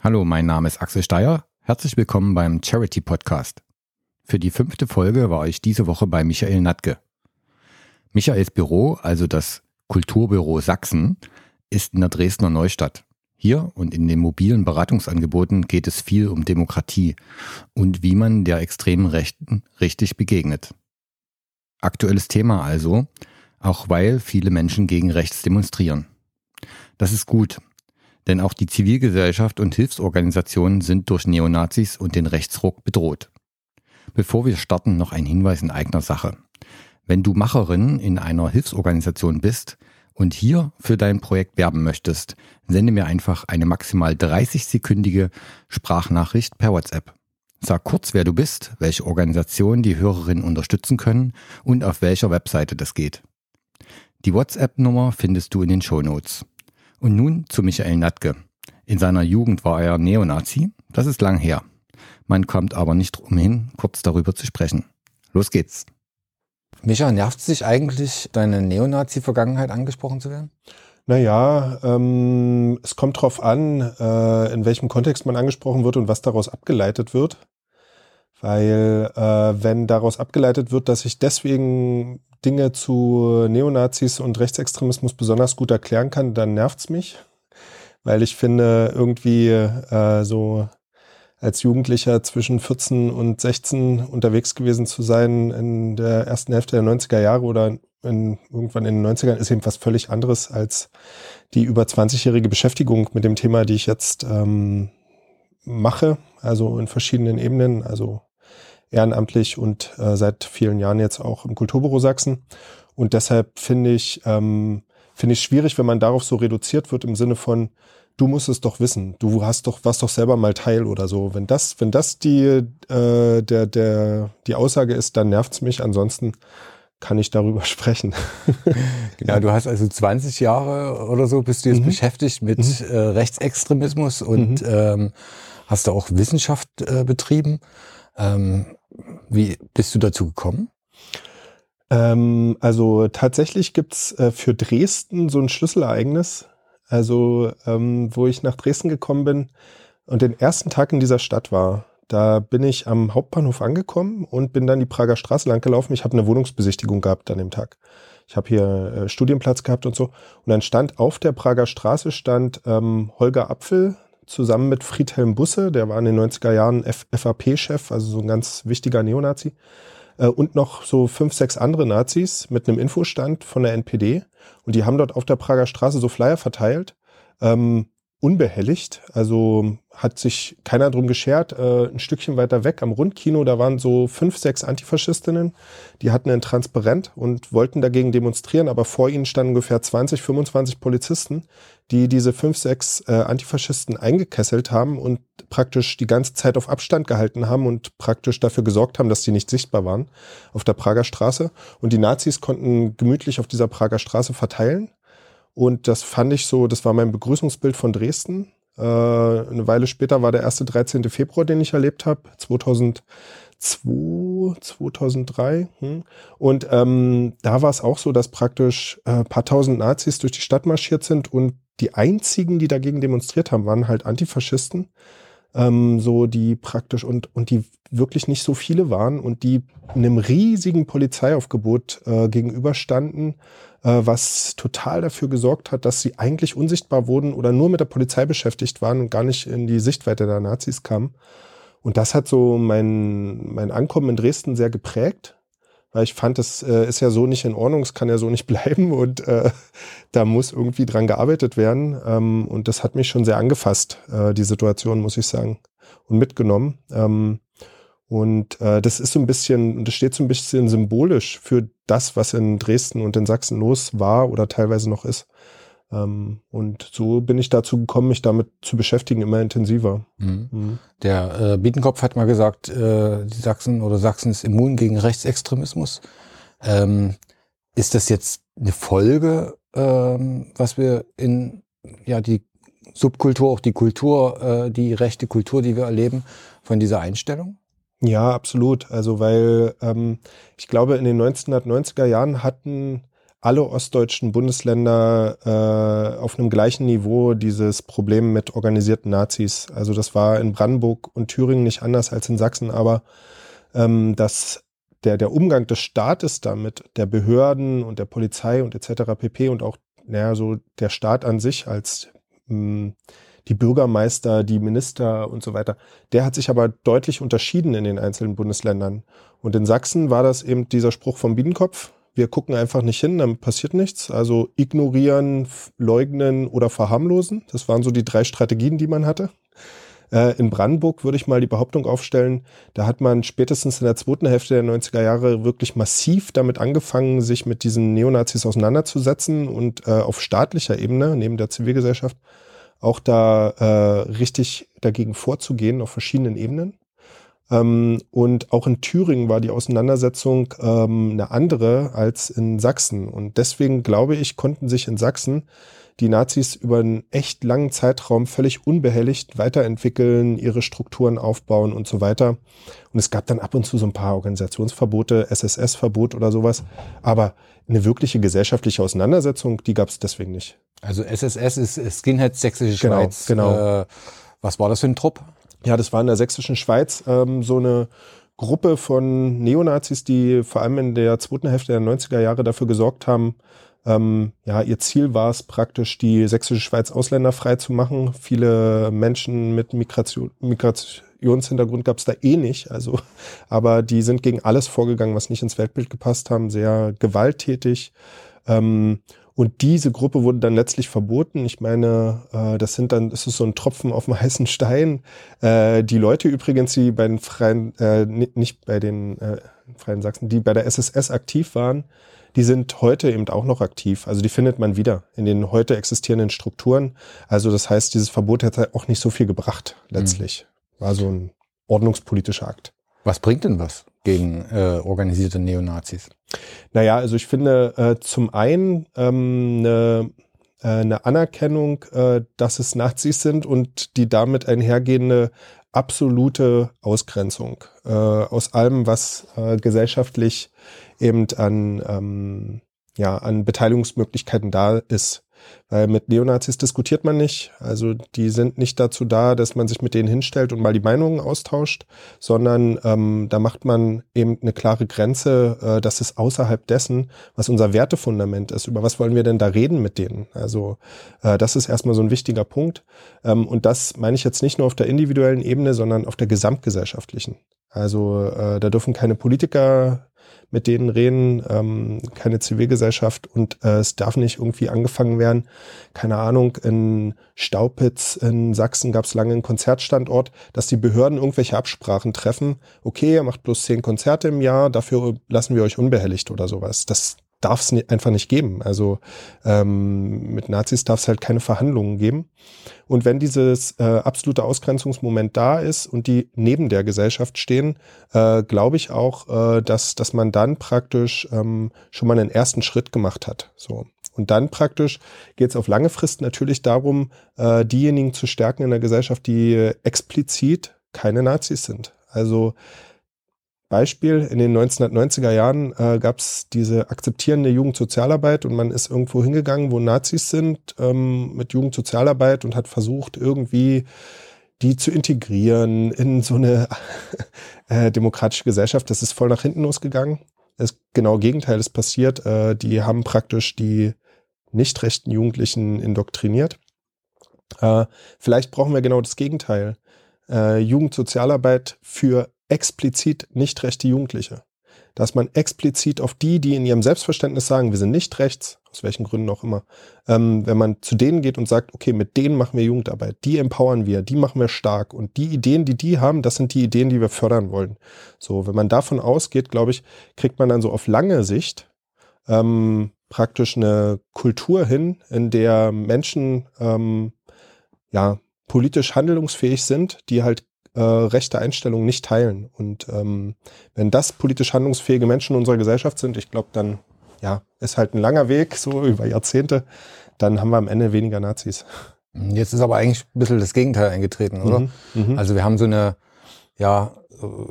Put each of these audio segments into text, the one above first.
Hallo, mein Name ist Axel Steyer. Herzlich willkommen beim Charity Podcast. Für die fünfte Folge war ich diese Woche bei Michael Natke. Michaels Büro, also das Kulturbüro Sachsen, ist in der Dresdner Neustadt. Hier und in den mobilen Beratungsangeboten geht es viel um Demokratie und wie man der extremen Rechten richtig begegnet. Aktuelles Thema also, auch weil viele Menschen gegen rechts demonstrieren. Das ist gut, denn auch die Zivilgesellschaft und Hilfsorganisationen sind durch Neonazis und den Rechtsruck bedroht. Bevor wir starten, noch ein Hinweis in eigener Sache. Wenn du Macherin in einer Hilfsorganisation bist und hier für dein Projekt werben möchtest, sende mir einfach eine maximal 30-sekündige Sprachnachricht per WhatsApp. Sag kurz, wer du bist, welche Organisation die Hörerinnen unterstützen können und auf welcher Webseite das geht. Die WhatsApp-Nummer findest du in den Show Notes. Und nun zu Michael Natke. In seiner Jugend war er Neonazi. Das ist lang her. Man kommt aber nicht umhin, kurz darüber zu sprechen. Los geht's. Micha, nervt sich eigentlich, deine Neonazi-Vergangenheit angesprochen zu werden? Naja, ähm, es kommt drauf an, äh, in welchem Kontext man angesprochen wird und was daraus abgeleitet wird. Weil äh, wenn daraus abgeleitet wird, dass ich deswegen Dinge zu Neonazis und Rechtsextremismus besonders gut erklären kann, dann nervt's mich. Weil ich finde, irgendwie äh, so als Jugendlicher zwischen 14 und 16 unterwegs gewesen zu sein in der ersten Hälfte der 90er Jahre oder in, irgendwann in den 90ern ist eben was völlig anderes als die über 20-jährige Beschäftigung mit dem Thema, die ich jetzt ähm, mache, also in verschiedenen Ebenen, also ehrenamtlich und äh, seit vielen Jahren jetzt auch im Kulturbüro Sachsen. Und deshalb finde ich, ähm, finde ich schwierig, wenn man darauf so reduziert wird im Sinne von, du musst es doch wissen, du hast doch, warst doch selber mal Teil oder so. Wenn das, wenn das die, äh, der, der, die Aussage ist, dann nervt's mich. Ansonsten kann ich darüber sprechen. genau, du hast also 20 Jahre oder so bist du jetzt mhm. beschäftigt mit mhm. äh, Rechtsextremismus und mhm. ähm, hast da auch Wissenschaft äh, betrieben. Ähm, wie bist du dazu gekommen? Ähm, also tatsächlich gibt's äh, für Dresden so ein Schlüsselereignis. Also ähm, wo ich nach Dresden gekommen bin und den ersten Tag in dieser Stadt war, da bin ich am Hauptbahnhof angekommen und bin dann die Prager Straße lang gelaufen. Ich habe eine Wohnungsbesichtigung gehabt an dem Tag. Ich habe hier äh, Studienplatz gehabt und so. Und dann stand auf der Prager Straße stand ähm, Holger Apfel, zusammen mit Friedhelm Busse, der war in den 90er Jahren FAP-Chef, also so ein ganz wichtiger Neonazi, äh, und noch so fünf, sechs andere Nazis mit einem Infostand von der NPD. Und die haben dort auf der Prager Straße so Flyer verteilt. Ähm, unbehelligt. Also hat sich keiner drum geschert. Äh, ein Stückchen weiter weg am Rundkino, da waren so fünf, sechs Antifaschistinnen, die hatten ein Transparent und wollten dagegen demonstrieren, aber vor ihnen standen ungefähr 20, 25 Polizisten, die diese fünf, sechs äh, Antifaschisten eingekesselt haben und praktisch die ganze Zeit auf Abstand gehalten haben und praktisch dafür gesorgt haben, dass die nicht sichtbar waren auf der Prager Straße. Und die Nazis konnten gemütlich auf dieser Prager Straße verteilen und das fand ich so, das war mein Begrüßungsbild von Dresden. Äh, eine Weile später war der erste 13. Februar, den ich erlebt habe, 2002, 2003. Hm. Und ähm, da war es auch so, dass praktisch äh, paar tausend Nazis durch die Stadt marschiert sind und die einzigen, die dagegen demonstriert haben, waren halt Antifaschisten ähm, so die praktisch und, und die wirklich nicht so viele waren und die einem riesigen Polizeiaufgebot äh, gegenüberstanden, äh, was total dafür gesorgt hat, dass sie eigentlich unsichtbar wurden oder nur mit der Polizei beschäftigt waren und gar nicht in die Sichtweite der Nazis kamen. Und das hat so mein, mein Ankommen in Dresden sehr geprägt weil ich fand, das äh, ist ja so nicht in Ordnung, es kann ja so nicht bleiben und äh, da muss irgendwie dran gearbeitet werden. Ähm, und das hat mich schon sehr angefasst, äh, die Situation, muss ich sagen, und mitgenommen. Ähm, und äh, das ist so ein bisschen, das steht so ein bisschen symbolisch für das, was in Dresden und in Sachsen los war oder teilweise noch ist. Ähm, und so bin ich dazu gekommen, mich damit zu beschäftigen, immer intensiver. Mhm. Mhm. Der äh, Bietenkopf hat mal gesagt, äh, die Sachsen oder Sachsen ist immun gegen Rechtsextremismus. Ähm, ist das jetzt eine Folge, ähm, was wir in ja die Subkultur, auch die Kultur, äh, die rechte Kultur, die wir erleben, von dieser Einstellung? Ja, absolut. Also weil ähm, ich glaube, in den 1990er Jahren hatten alle ostdeutschen Bundesländer äh, auf einem gleichen Niveau dieses Problem mit organisierten Nazis. Also das war in Brandenburg und Thüringen nicht anders als in Sachsen, aber ähm, das der, der Umgang des Staates damit, der Behörden und der Polizei und etc. pp. und auch, naja, so der Staat an sich als mh, hm, die Bürgermeister, die Minister und so weiter, der hat sich aber deutlich unterschieden in den einzelnen Bundesländern. Und in Sachsen war das eben dieser Spruch vom Biedenkopf. Wir gucken einfach nicht hin, dann passiert nichts. Also ignorieren, leugnen oder verharmlosen. Das waren so die drei Strategien, die man hatte. Äh, in Brandenburg würde ich mal die Behauptung aufstellen, da hat man spätestens in der zweiten Hälfte der 90er Jahre wirklich massiv damit angefangen, sich mit diesen Neonazis auseinanderzusetzen und äh, auf staatlicher Ebene, neben der Zivilgesellschaft, auch da äh, richtig dagegen vorzugehen auf verschiedenen Ebenen. Ähm, und auch in Thüringen war die Auseinandersetzung ähm, eine andere als in Sachsen. Und deswegen glaube ich, konnten sich in Sachsen die Nazis über einen echt langen Zeitraum völlig unbehelligt weiterentwickeln, ihre Strukturen aufbauen und so weiter. Und es gab dann ab und zu so ein paar Organisationsverbote, SSS-Verbot oder sowas. Aber eine wirkliche gesellschaftliche Auseinandersetzung, die gab es deswegen nicht. Also SSS ist Skinhead Sächsische genau, Schweiz. Genau. Äh, was war das für ein Trupp? Ja, das war in der Sächsischen Schweiz ähm, so eine Gruppe von Neonazis, die vor allem in der zweiten Hälfte der 90er Jahre dafür gesorgt haben, ähm, ja, ihr Ziel war es praktisch, die sächsische Schweiz ausländerfrei zu machen. Viele Menschen mit Migration, Migrationshintergrund gab es da eh nicht. Also, aber die sind gegen alles vorgegangen, was nicht ins Weltbild gepasst haben, sehr gewalttätig. Ähm, und diese Gruppe wurde dann letztlich verboten. Ich meine, äh, das sind dann, das ist so ein Tropfen auf dem heißen Stein. Äh, die Leute übrigens, die bei den Freien, äh, nicht bei den äh, Freien Sachsen, die bei der SSS aktiv waren, die sind heute eben auch noch aktiv. Also die findet man wieder in den heute existierenden Strukturen. Also das heißt, dieses Verbot hätte auch nicht so viel gebracht letztlich. Mhm. War so ein ordnungspolitischer Akt. Was bringt denn was gegen äh, organisierte Neonazis? Naja, also ich finde äh, zum einen ähm, eine, äh, eine Anerkennung, äh, dass es Nazis sind und die damit einhergehende absolute Ausgrenzung äh, aus allem, was äh, gesellschaftlich eben an, ähm, ja, an Beteiligungsmöglichkeiten da ist. Weil mit Neonazis diskutiert man nicht. Also die sind nicht dazu da, dass man sich mit denen hinstellt und mal die Meinungen austauscht, sondern ähm, da macht man eben eine klare Grenze. Äh, das ist außerhalb dessen, was unser Wertefundament ist. Über was wollen wir denn da reden mit denen? Also äh, das ist erstmal so ein wichtiger Punkt. Ähm, und das meine ich jetzt nicht nur auf der individuellen Ebene, sondern auf der gesamtgesellschaftlichen. Also äh, da dürfen keine Politiker mit denen reden, ähm, keine Zivilgesellschaft und äh, es darf nicht irgendwie angefangen werden. Keine Ahnung, in Staupitz in Sachsen gab es lange einen Konzertstandort, dass die Behörden irgendwelche Absprachen treffen. Okay, ihr macht bloß zehn Konzerte im Jahr, dafür lassen wir euch unbehelligt oder sowas. Das darf es einfach nicht geben. Also ähm, mit Nazis darf es halt keine Verhandlungen geben. Und wenn dieses äh, absolute Ausgrenzungsmoment da ist und die neben der Gesellschaft stehen, äh, glaube ich auch, äh, dass, dass man dann praktisch ähm, schon mal einen ersten Schritt gemacht hat. So. Und dann praktisch geht es auf lange Frist natürlich darum, äh, diejenigen zu stärken in der Gesellschaft, die explizit keine Nazis sind. Also Beispiel, in den 1990er Jahren äh, gab es diese akzeptierende Jugendsozialarbeit und man ist irgendwo hingegangen, wo Nazis sind, ähm, mit Jugendsozialarbeit und hat versucht, irgendwie die zu integrieren in so eine äh, demokratische Gesellschaft. Das ist voll nach hinten losgegangen. Das genau Gegenteil ist passiert. Äh, die haben praktisch die nicht rechten Jugendlichen indoktriniert. Äh, vielleicht brauchen wir genau das Gegenteil. Äh, Jugendsozialarbeit für explizit nicht rechte Jugendliche. Dass man explizit auf die, die in ihrem Selbstverständnis sagen, wir sind nicht rechts, aus welchen Gründen auch immer, ähm, wenn man zu denen geht und sagt, okay, mit denen machen wir Jugendarbeit, die empowern wir, die machen wir stark und die Ideen, die die haben, das sind die Ideen, die wir fördern wollen. So, wenn man davon ausgeht, glaube ich, kriegt man dann so auf lange Sicht ähm, praktisch eine Kultur hin, in der Menschen ähm, ja politisch handlungsfähig sind, die halt äh, rechte Einstellungen nicht teilen. Und ähm, wenn das politisch handlungsfähige Menschen in unserer Gesellschaft sind, ich glaube, dann ja, ist halt ein langer Weg, so über Jahrzehnte, dann haben wir am Ende weniger Nazis. Jetzt ist aber eigentlich ein bisschen das Gegenteil eingetreten, oder? Mhm, mh. Also wir haben so eine, ja,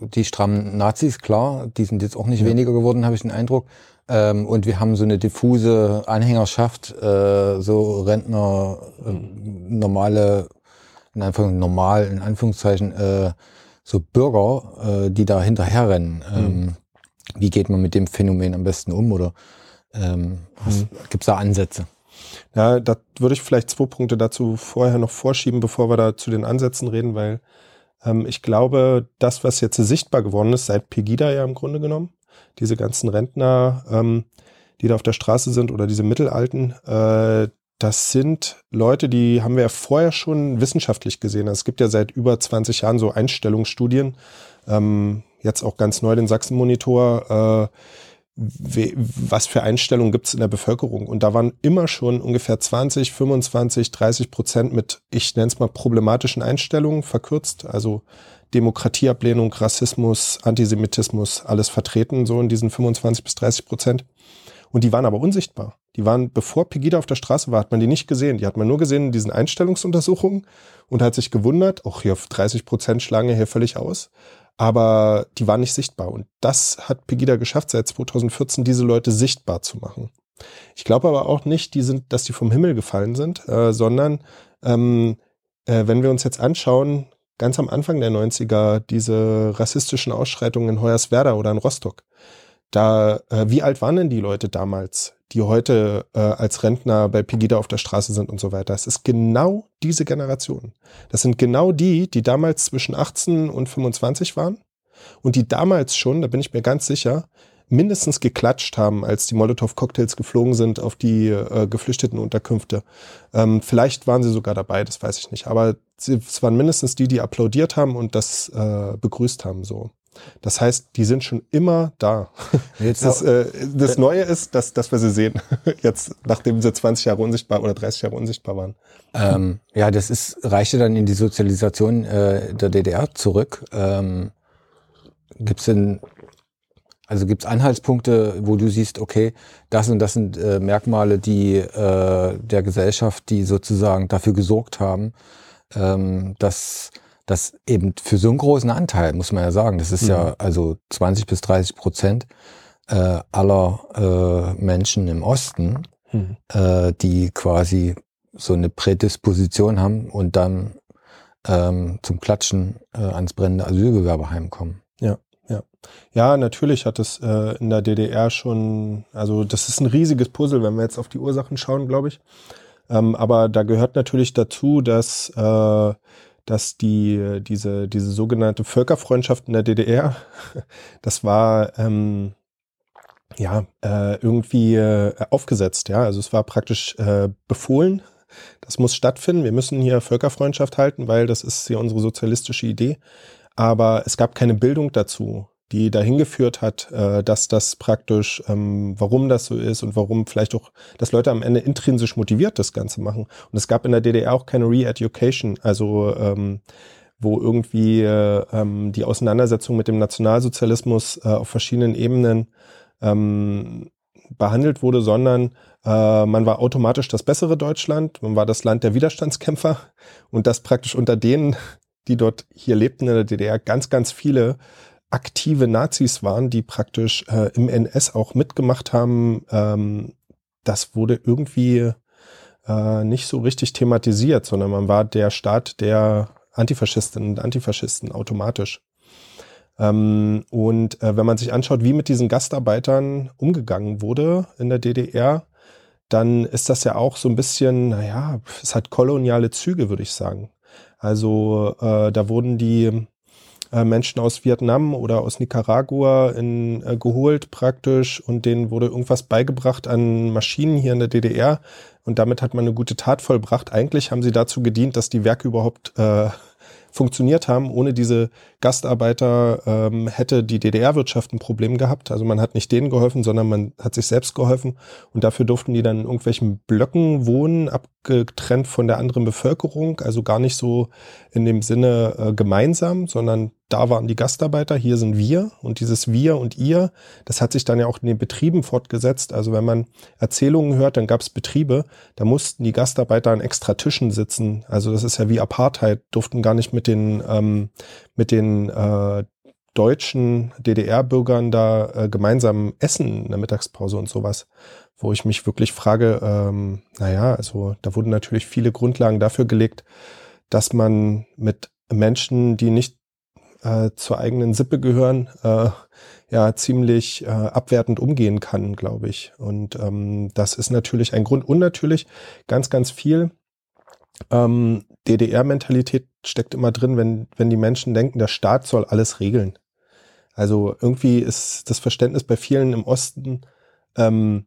die strammen Nazis, klar, die sind jetzt auch nicht ja. weniger geworden, habe ich den Eindruck. Ähm, und wir haben so eine diffuse Anhängerschaft, äh, so Rentner, äh, normale, in Anführungszeichen, normal, in Anführungszeichen, äh, so Bürger, äh, die da hinterherrennen. Ähm, mhm. Wie geht man mit dem Phänomen am besten um oder ähm, mhm. gibt es da Ansätze? Ja, da würde ich vielleicht zwei Punkte dazu vorher noch vorschieben, bevor wir da zu den Ansätzen reden, weil ähm, ich glaube, das, was jetzt sichtbar geworden ist, seit Pegida ja im Grunde genommen, diese ganzen Rentner, ähm, die da auf der Straße sind oder diese Mittelalten, äh, das sind Leute, die haben wir ja vorher schon wissenschaftlich gesehen. Also es gibt ja seit über 20 Jahren so Einstellungsstudien, ähm, jetzt auch ganz neu den Sachsen-Monitor, äh, was für Einstellungen gibt es in der Bevölkerung. Und da waren immer schon ungefähr 20, 25, 30 Prozent mit, ich nenne es mal, problematischen Einstellungen verkürzt. Also Demokratieablehnung, Rassismus, Antisemitismus, alles vertreten, so in diesen 25 bis 30 Prozent. Und die waren aber unsichtbar. Die waren, bevor Pegida auf der Straße war, hat man die nicht gesehen. Die hat man nur gesehen in diesen Einstellungsuntersuchungen und hat sich gewundert, auch hier auf 30 Prozent schlagen hier völlig aus. Aber die waren nicht sichtbar. Und das hat Pegida geschafft, seit 2014 diese Leute sichtbar zu machen. Ich glaube aber auch nicht, die sind, dass die vom Himmel gefallen sind, äh, sondern ähm, äh, wenn wir uns jetzt anschauen, ganz am Anfang der 90er diese rassistischen Ausschreitungen in Hoyerswerda oder in Rostock. Da, äh, wie alt waren denn die Leute damals, die heute äh, als Rentner bei Pegida auf der Straße sind und so weiter? Es ist genau diese Generation. Das sind genau die, die damals zwischen 18 und 25 waren und die damals schon, da bin ich mir ganz sicher, mindestens geklatscht haben, als die Molotow-Cocktails geflogen sind auf die äh, geflüchteten Unterkünfte. Ähm, vielleicht waren sie sogar dabei, das weiß ich nicht. Aber sie, es waren mindestens die, die applaudiert haben und das äh, begrüßt haben. So. Das heißt, die sind schon immer da. Jetzt das, äh, das Neue ist, dass, dass wir sie sehen. Jetzt, nachdem sie 20 Jahre unsichtbar oder 30 Jahre unsichtbar waren. Ähm, ja, das ist, reichte dann in die Sozialisation äh, der DDR zurück. Ähm, Gibt es denn also gibt es Anhaltspunkte, wo du siehst, okay, das und das sind äh, Merkmale, die äh, der Gesellschaft, die sozusagen dafür gesorgt haben, ähm, dass das eben für so einen großen Anteil, muss man ja sagen, das ist mhm. ja also 20 bis 30 Prozent äh, aller äh, Menschen im Osten, mhm. äh, die quasi so eine Prädisposition haben und dann ähm, zum Klatschen äh, ans brennende Asylbewerberheim kommen. Ja. Ja, ja, natürlich hat es äh, in der DDR schon, also das ist ein riesiges Puzzle, wenn wir jetzt auf die Ursachen schauen, glaube ich. Ähm, aber da gehört natürlich dazu, dass äh, dass die diese diese sogenannte Völkerfreundschaft in der DDR, das war ähm, ja äh, irgendwie äh, aufgesetzt, ja, also es war praktisch äh, befohlen. Das muss stattfinden. Wir müssen hier Völkerfreundschaft halten, weil das ist ja unsere sozialistische Idee aber es gab keine Bildung dazu, die dahin geführt hat, äh, dass das praktisch, ähm, warum das so ist und warum vielleicht auch, dass Leute am Ende intrinsisch motiviert das Ganze machen. Und es gab in der DDR auch keine Re-Education, also ähm, wo irgendwie äh, ähm, die Auseinandersetzung mit dem Nationalsozialismus äh, auf verschiedenen Ebenen behandelt wurde, sondern man war automatisch das bessere Deutschland, man war das Land der Widerstandskämpfer und das praktisch unter denen die dort hier lebten in der DDR, ganz, ganz viele aktive Nazis waren, die praktisch äh, im NS auch mitgemacht haben. Ähm, das wurde irgendwie äh, nicht so richtig thematisiert, sondern man war der Staat der Antifaschistinnen und Antifaschisten automatisch. Ähm, und äh, wenn man sich anschaut, wie mit diesen Gastarbeitern umgegangen wurde in der DDR, dann ist das ja auch so ein bisschen, naja, es hat koloniale Züge, würde ich sagen. Also äh, da wurden die äh, Menschen aus Vietnam oder aus Nicaragua in, äh, geholt praktisch und denen wurde irgendwas beigebracht an Maschinen hier in der DDR und damit hat man eine gute Tat vollbracht. Eigentlich haben sie dazu gedient, dass die Werke überhaupt äh, funktioniert haben. Ohne diese Gastarbeiter ähm, hätte die DDR-Wirtschaft ein Problem gehabt. Also man hat nicht denen geholfen, sondern man hat sich selbst geholfen. Und dafür durften die dann in irgendwelchen Blöcken wohnen, abgetrennt von der anderen Bevölkerung. Also gar nicht so in dem Sinne äh, gemeinsam, sondern da waren die Gastarbeiter, hier sind wir und dieses wir und ihr, das hat sich dann ja auch in den Betrieben fortgesetzt. Also wenn man Erzählungen hört, dann gab es Betriebe, da mussten die Gastarbeiter an extra Tischen sitzen. Also das ist ja wie Apartheid, durften gar nicht mit den, ähm, mit den äh, deutschen DDR-Bürgern da äh, gemeinsam essen in der Mittagspause und sowas, wo ich mich wirklich frage, ähm, naja, also da wurden natürlich viele Grundlagen dafür gelegt, dass man mit Menschen, die nicht äh, zur eigenen Sippe gehören, äh, ja ziemlich äh, abwertend umgehen kann, glaube ich. Und ähm, das ist natürlich ein Grund. Und natürlich ganz, ganz viel ähm, DDR-Mentalität steckt immer drin, wenn, wenn die Menschen denken, der Staat soll alles regeln. Also irgendwie ist das Verständnis bei vielen im Osten, ähm,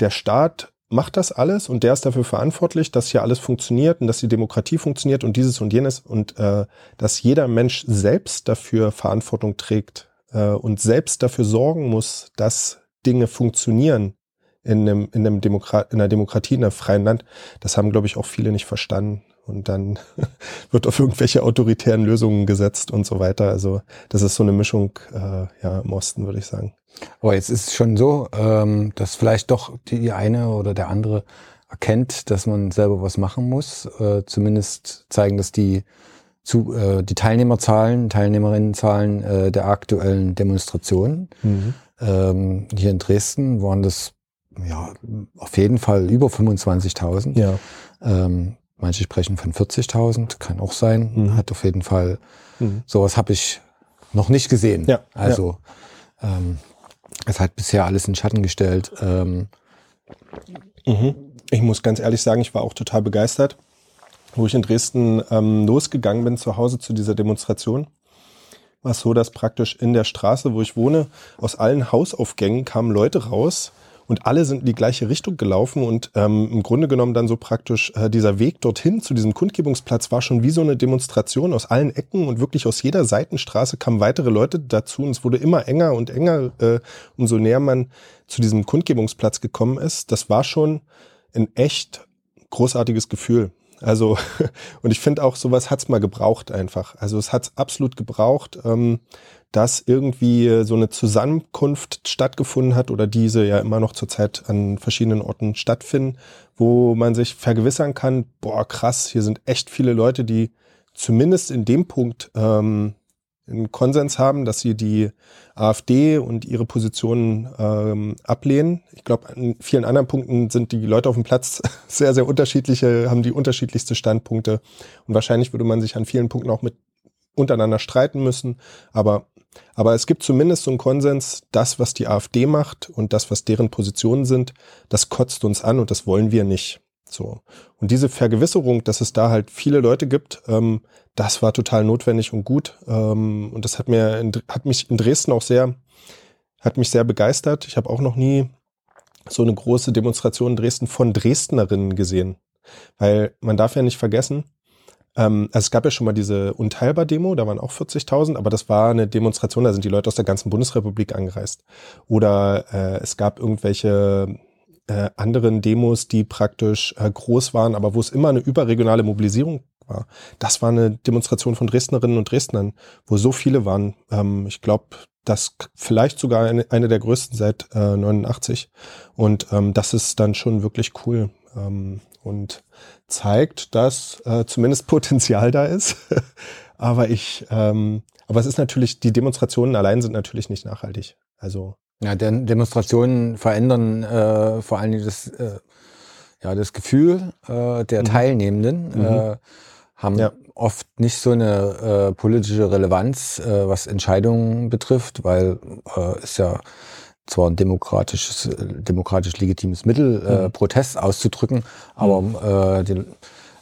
der Staat macht das alles und der ist dafür verantwortlich, dass hier alles funktioniert und dass die Demokratie funktioniert und dieses und jenes und äh, dass jeder Mensch selbst dafür Verantwortung trägt äh, und selbst dafür sorgen muss, dass Dinge funktionieren in einem, in einem Demokrat, in einer Demokratie, in einem freien Land. Das haben, glaube ich, auch viele nicht verstanden. Und dann wird auf irgendwelche autoritären Lösungen gesetzt und so weiter. Also das ist so eine Mischung äh, ja, im Osten, würde ich sagen. Aber jetzt ist es schon so, ähm, dass vielleicht doch die eine oder der andere erkennt, dass man selber was machen muss. Äh, zumindest zeigen das die, zu, äh, die Teilnehmerzahlen, Teilnehmerinnenzahlen äh, der aktuellen Demonstrationen. Mhm. Ähm, hier in Dresden waren das ja auf jeden Fall über 25.000. Ja. Ähm, manche sprechen von 40.000, kann auch sein. Mhm. Hat auf jeden Fall, mhm. sowas habe ich noch nicht gesehen. Ja. Also ja. Ähm, es hat bisher alles in Schatten gestellt. Ähm, mhm. Ich muss ganz ehrlich sagen, ich war auch total begeistert, wo ich in Dresden ähm, losgegangen bin zu Hause zu dieser Demonstration. War es so, dass praktisch in der Straße, wo ich wohne, aus allen Hausaufgängen kamen Leute raus, und alle sind in die gleiche Richtung gelaufen und ähm, im Grunde genommen dann so praktisch äh, dieser Weg dorthin zu diesem Kundgebungsplatz war schon wie so eine Demonstration aus allen Ecken und wirklich aus jeder Seitenstraße kamen weitere Leute dazu und es wurde immer enger und enger, äh, umso näher man zu diesem Kundgebungsplatz gekommen ist. Das war schon ein echt großartiges Gefühl. Also, und ich finde auch, sowas hat's mal gebraucht einfach. Also es hat's absolut gebraucht. Ähm, dass irgendwie so eine Zusammenkunft stattgefunden hat oder diese ja immer noch zurzeit an verschiedenen Orten stattfinden, wo man sich vergewissern kann, boah, krass, hier sind echt viele Leute, die zumindest in dem Punkt ähm, einen Konsens haben, dass sie die AfD und ihre Positionen ähm, ablehnen. Ich glaube, an vielen anderen Punkten sind die Leute auf dem Platz sehr, sehr unterschiedliche, haben die unterschiedlichste Standpunkte. Und wahrscheinlich würde man sich an vielen Punkten auch mit untereinander streiten müssen. Aber aber es gibt zumindest so einen Konsens, das, was die AfD macht und das, was deren Positionen sind, das kotzt uns an und das wollen wir nicht. So. Und diese Vergewisserung, dass es da halt viele Leute gibt, ähm, das war total notwendig und gut. Ähm, und das hat mir, in, hat mich in Dresden auch sehr, hat mich sehr begeistert. Ich habe auch noch nie so eine große Demonstration in Dresden von Dresdnerinnen gesehen. Weil man darf ja nicht vergessen, ähm, also es gab ja schon mal diese Unteilbar-Demo, da waren auch 40.000, aber das war eine Demonstration, da sind die Leute aus der ganzen Bundesrepublik angereist. Oder äh, es gab irgendwelche äh, anderen Demos, die praktisch äh, groß waren, aber wo es immer eine überregionale Mobilisierung war. Das war eine Demonstration von Dresdnerinnen und Dresdnern, wo so viele waren. Ähm, ich glaube, das vielleicht sogar eine, eine der größten seit äh, 89. Und ähm, das ist dann schon wirklich cool. Ähm, und zeigt, dass äh, zumindest Potenzial da ist. aber ich, ähm, aber es ist natürlich, die Demonstrationen allein sind natürlich nicht nachhaltig. Also ja, Demonstrationen verändern äh, vor allen Dingen das, äh, ja, das Gefühl äh, der mhm. Teilnehmenden, mhm. äh, haben ja. oft nicht so eine äh, politische Relevanz, äh, was Entscheidungen betrifft, weil äh, es ja zwar ein demokratisches, demokratisch legitimes Mittel, äh, mhm. Protest auszudrücken, aber mhm. äh, die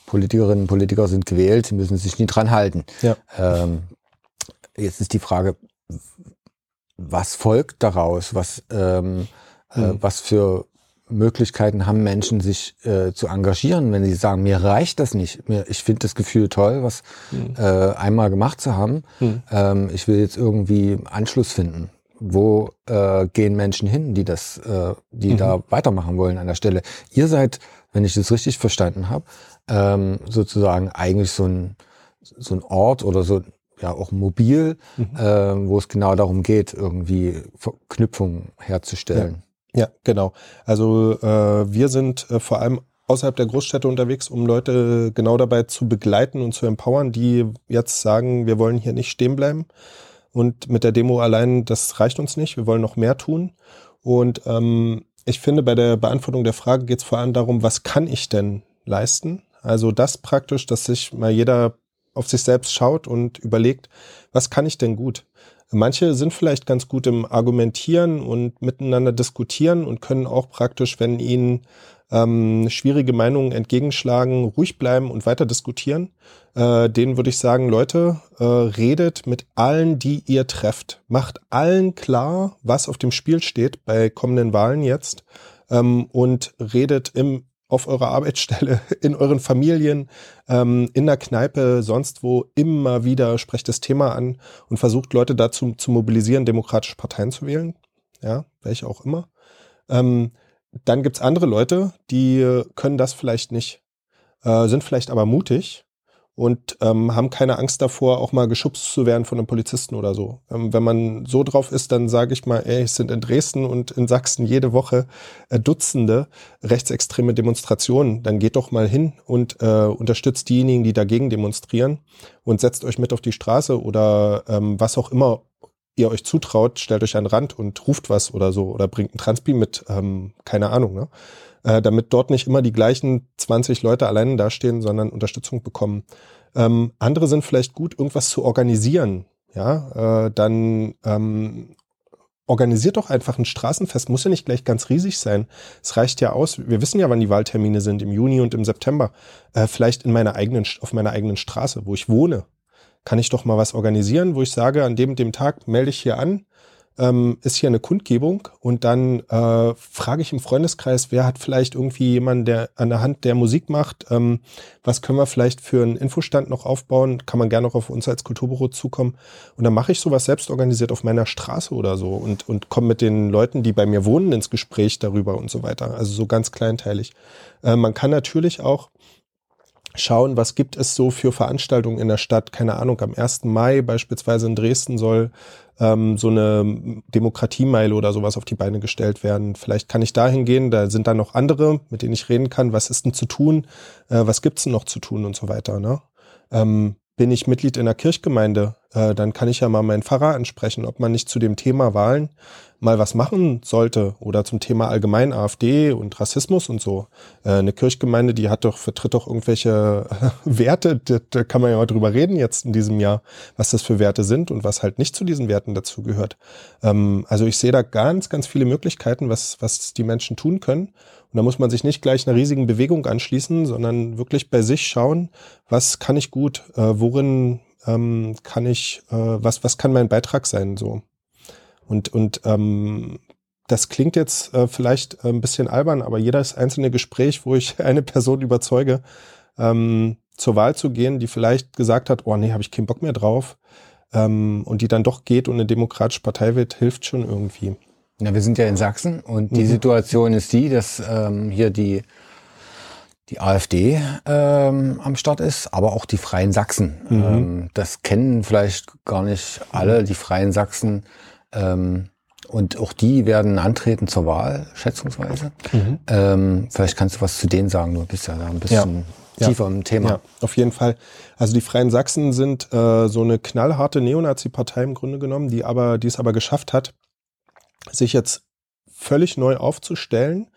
Politikerinnen und Politiker sind gewählt, müssen sich nie dran halten. Ja. Ähm, jetzt ist die Frage, was folgt daraus? Was, ähm, äh, mhm. äh, was für Möglichkeiten haben Menschen, sich äh, zu engagieren, wenn sie sagen, mir reicht das nicht. Mir, ich finde das Gefühl toll, was mhm. äh, einmal gemacht zu haben. Mhm. Ähm, ich will jetzt irgendwie Anschluss finden wo äh, gehen Menschen hin, die das, äh, die mhm. da weitermachen wollen an der Stelle. Ihr seid, wenn ich das richtig verstanden habe, ähm, sozusagen eigentlich so ein so ein Ort oder so ja auch mobil, mhm. äh, wo es genau darum geht, irgendwie Verknüpfungen herzustellen. Ja, ja genau. Also äh, wir sind äh, vor allem außerhalb der Großstädte unterwegs, um Leute genau dabei zu begleiten und zu empowern, die jetzt sagen, wir wollen hier nicht stehen bleiben Und mit der Demo allein, das reicht uns nicht. Wir wollen noch mehr tun. Und ähm, ich finde, bei der Beantwortung der Frage geht es vor allem darum, was kann ich denn leisten? Also das praktisch, dass sich mal jeder auf sich selbst schaut und überlegt, was kann ich denn gut? Manche sind vielleicht ganz gut im Argumentieren und miteinander diskutieren und können auch praktisch, wenn ihnen ähm, schwierige Meinungen entgegenschlagen, ruhig bleiben und weiter diskutieren. Äh, denen würde ich sagen, Leute, äh, redet mit allen, die ihr trefft. Macht allen klar, was auf dem Spiel steht bei kommenden Wahlen jetzt ähm, und redet im auf eurer Arbeitsstelle, in euren Familien, ähm, in der Kneipe, sonst wo immer wieder sprecht das Thema an und versucht Leute dazu zu mobilisieren, demokratische Parteien zu wählen. Ja, welche auch immer. Ähm, dann gibt's andere Leute, die können das vielleicht nicht, äh, sind vielleicht aber mutig und ähm, haben keine Angst davor, auch mal geschubst zu werden von einem Polizisten oder so. Ähm, wenn man so drauf ist, dann sage ich mal, ey, es sind in Dresden und in Sachsen jede Woche äh, Dutzende rechtsextreme Demonstrationen. Dann geht doch mal hin und äh, unterstützt diejenigen, die dagegen demonstrieren und setzt euch mit auf die Straße oder ähm, was auch immer ihr euch zutraut, stellt euch an den Rand und ruft was oder so oder bringt ein Transpi mit, ähm, keine Ahnung, ne? Äh, damit dort nicht immer die gleichen 20 Leute alleine dastehen, sondern Unterstützung bekommen. Ähm, andere sind vielleicht gut, irgendwas zu organisieren. Ja, äh, dann ähm, organisiert doch einfach ein Straßenfest. Muss ja nicht gleich ganz riesig sein. Es reicht ja aus. Wir wissen ja, wann die Wahltermine sind, im Juni und im September. Äh, vielleicht in meiner eigenen, auf meiner eigenen Straße, wo ich wohne kann ich doch mal was organisieren, wo ich sage, an dem, dem Tag melde ich hier an, ähm, ist hier eine Kundgebung und dann äh, frage ich im Freundeskreis, wer hat vielleicht irgendwie jemanden, der an der Hand der Musik macht, ähm, was können wir vielleicht für einen Infostand noch aufbauen, kann man gerne auch auf uns als Kulturbüro zukommen. Und dann mache ich sowas selbst organisiert auf meiner Straße oder so und, und komme mit den Leuten, die bei mir wohnen, ins Gespräch darüber und so weiter, also so ganz kleinteilig. Äh, man kann natürlich auch schauen, was gibt es so für Veranstaltungen in der Stadt. Keine Ahnung, am 1. Mai beispielsweise in Dresden soll ähm, so eine Demokratiemeile oder sowas auf die Beine gestellt werden. Vielleicht kann ich dahin gehen, da sind dann noch andere, mit denen ich reden kann. Was ist denn zu tun? Äh, was gibt's denn noch zu tun und so weiter. Ne? Ähm, bin ich Mitglied in der Kirchgemeinde, äh, dann kann ich ja mal meinen Pfarrer ansprechen, ob man nicht zu dem Thema Wahlen mal was machen sollte oder zum Thema allgemein AfD und Rassismus und so. Äh, eine Kirchgemeinde, die hat doch, vertritt doch irgendwelche Werte, da, da kann man ja mal drüber reden jetzt in diesem Jahr, was das für Werte sind und was halt nicht zu diesen Werten dazugehört. Ähm, also ich sehe da ganz, ganz viele Möglichkeiten, was, was die Menschen tun können. Und da muss man sich nicht gleich einer riesigen Bewegung anschließen, sondern wirklich bei sich schauen, was kann ich gut, äh, worin ähm, kann ich, äh, was, was kann mein Beitrag sein, so. Und, und ähm, das klingt jetzt äh, vielleicht ein bisschen albern, aber jedes einzelne Gespräch, wo ich eine Person überzeuge, ähm, zur Wahl zu gehen, die vielleicht gesagt hat, oh nee, habe ich keinen Bock mehr drauf, ähm, und die dann doch geht und eine demokratische Partei wird, hilft schon irgendwie. Ja, wir sind ja in Sachsen und die mhm. Situation ist die, dass ähm, hier die, die AfD ähm, am Start ist, aber auch die Freien Sachsen. Mhm. Ähm, das kennen vielleicht gar nicht alle, die Freien Sachsen. Ähm, und auch die werden antreten zur Wahl, schätzungsweise. Mhm. Ähm, vielleicht kannst du was zu denen sagen, du bist ja da ein bisschen ja. tiefer im Thema. Ja, auf jeden Fall. Also die Freien Sachsen sind äh, so eine knallharte Neonazi-Partei im Grunde genommen, die aber, die es aber geschafft hat, sich jetzt völlig neu aufzustellen.